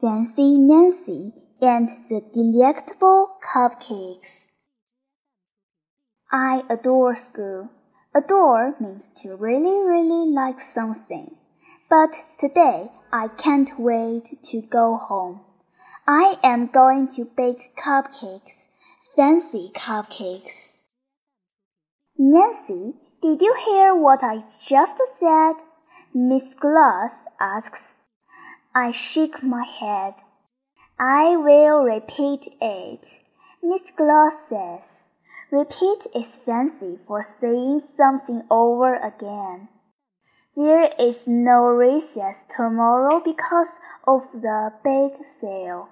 Fancy Nancy and the Delectable Cupcakes. I adore school. Adore means to really, really like something. But today I can't wait to go home. I am going to bake cupcakes, fancy cupcakes. Nancy, did you hear what I just said? Miss Glass asks. I shake my head. I will repeat it. Miss Glass says. Repeat is fancy for saying something over again. There is no recess tomorrow because of the big sale.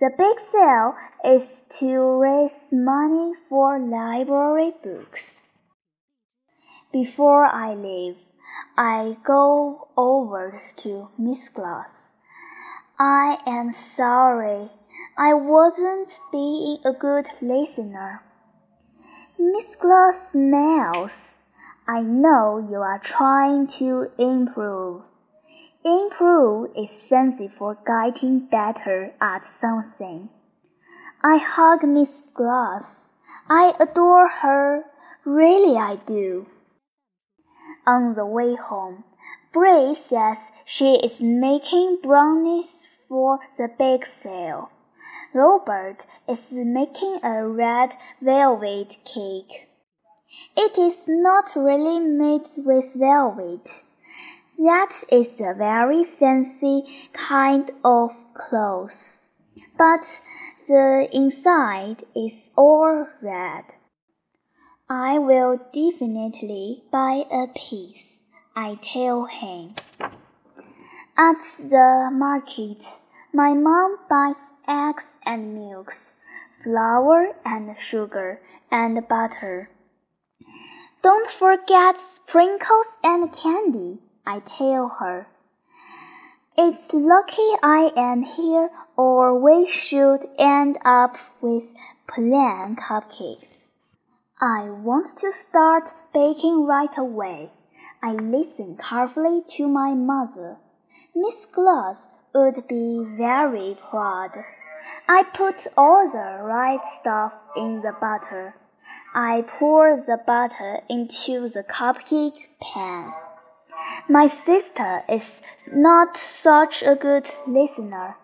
The big sale is to raise money for library books. Before I leave, I go over to Miss Glass. I am sorry. I wasn't being a good listener. Miss Glass smiles. I know you are trying to improve. Improve is fancy for getting better at something. I hug Miss Glass. I adore her. Really, I do. On the way home, Bree says she is making brownies for the bake sale. Robert is making a red velvet cake. It is not really made with velvet. That is a very fancy kind of cloth. But the inside is all red. I will definitely buy a piece, I tell him. At the market, my mom buys eggs and milks, flour and sugar and butter. Don't forget sprinkles and candy, I tell her. It's lucky I am here, or we should end up with plain cupcakes. I want to start baking right away. I listen carefully to my mother. Miss Glass would be very proud. I put all the right stuff in the butter. I pour the butter into the cupcake pan. My sister is not such a good listener.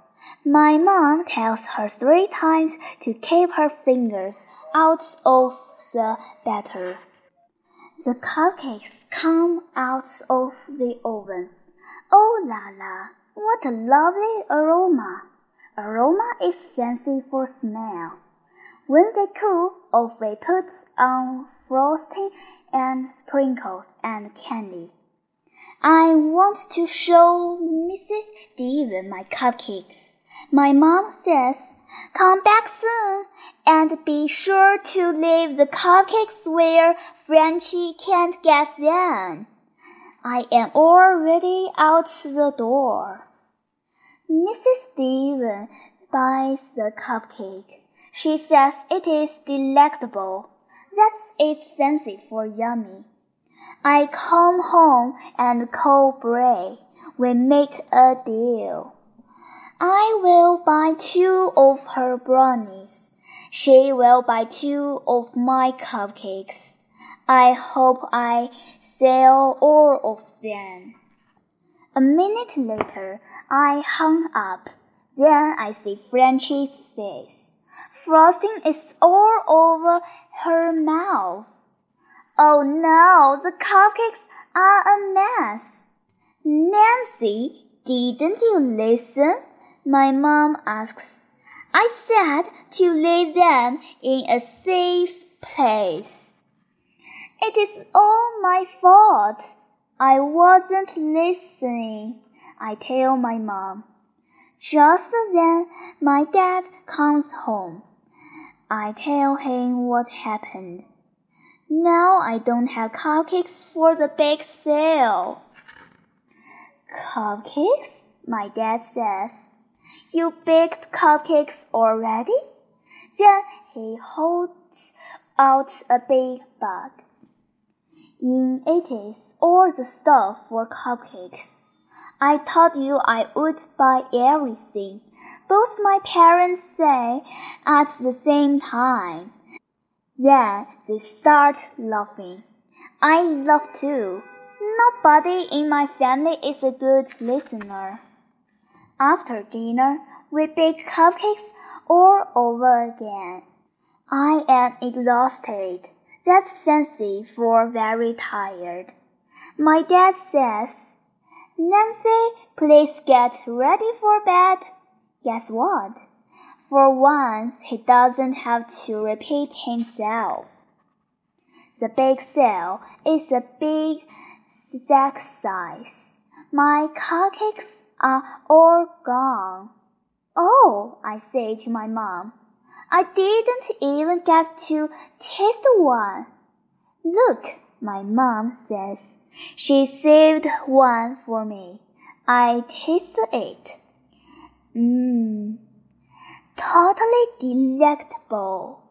My mom tells her three times to keep her fingers out of the batter. The cupcakes come out of the oven. Oh la la, what a lovely aroma! Aroma is fancy for smell. When they cool, off we put on frosting and sprinkles and candy. I want to show Mrs. Steven my cupcakes. My mom says, Come back soon and be sure to leave the cupcakes where Frenchy can't get them. I am already out the door. Mrs. Steven buys the cupcake. She says it is delectable. That's its fancy for yummy. I come home and call Bree. We make a deal. I will buy two of her brownies. She will buy two of my cupcakes. I hope I sell all of them. A minute later, I hung up. Then I see Frenchy's face. Frosting is all over her mouth. Oh no, the cupcakes are a mess. Nancy, didn't you listen? My mom asks. I said to leave them in a safe place. It is all my fault. I wasn't listening, I tell my mom. Just then, my dad comes home. I tell him what happened. Now I don't have cupcakes for the big sale. Cupcakes? My dad says. You baked cupcakes already? Then he holds out a big bag. In it is all the stuff for cupcakes. I told you I would buy everything. Both my parents say at the same time. Then they start laughing. I laugh too. Nobody in my family is a good listener. After dinner, we bake cupcakes all over again. I am exhausted. That's fancy for very tired. My dad says, Nancy, please get ready for bed. Guess what? For once, he doesn't have to repeat himself. The big cell is a big sack size. My cupcakes are all gone. Oh, I say to my mom, I didn't even get to taste one. Look, my mom says. She saved one for me. I tasted it. Mmm, totally delectable.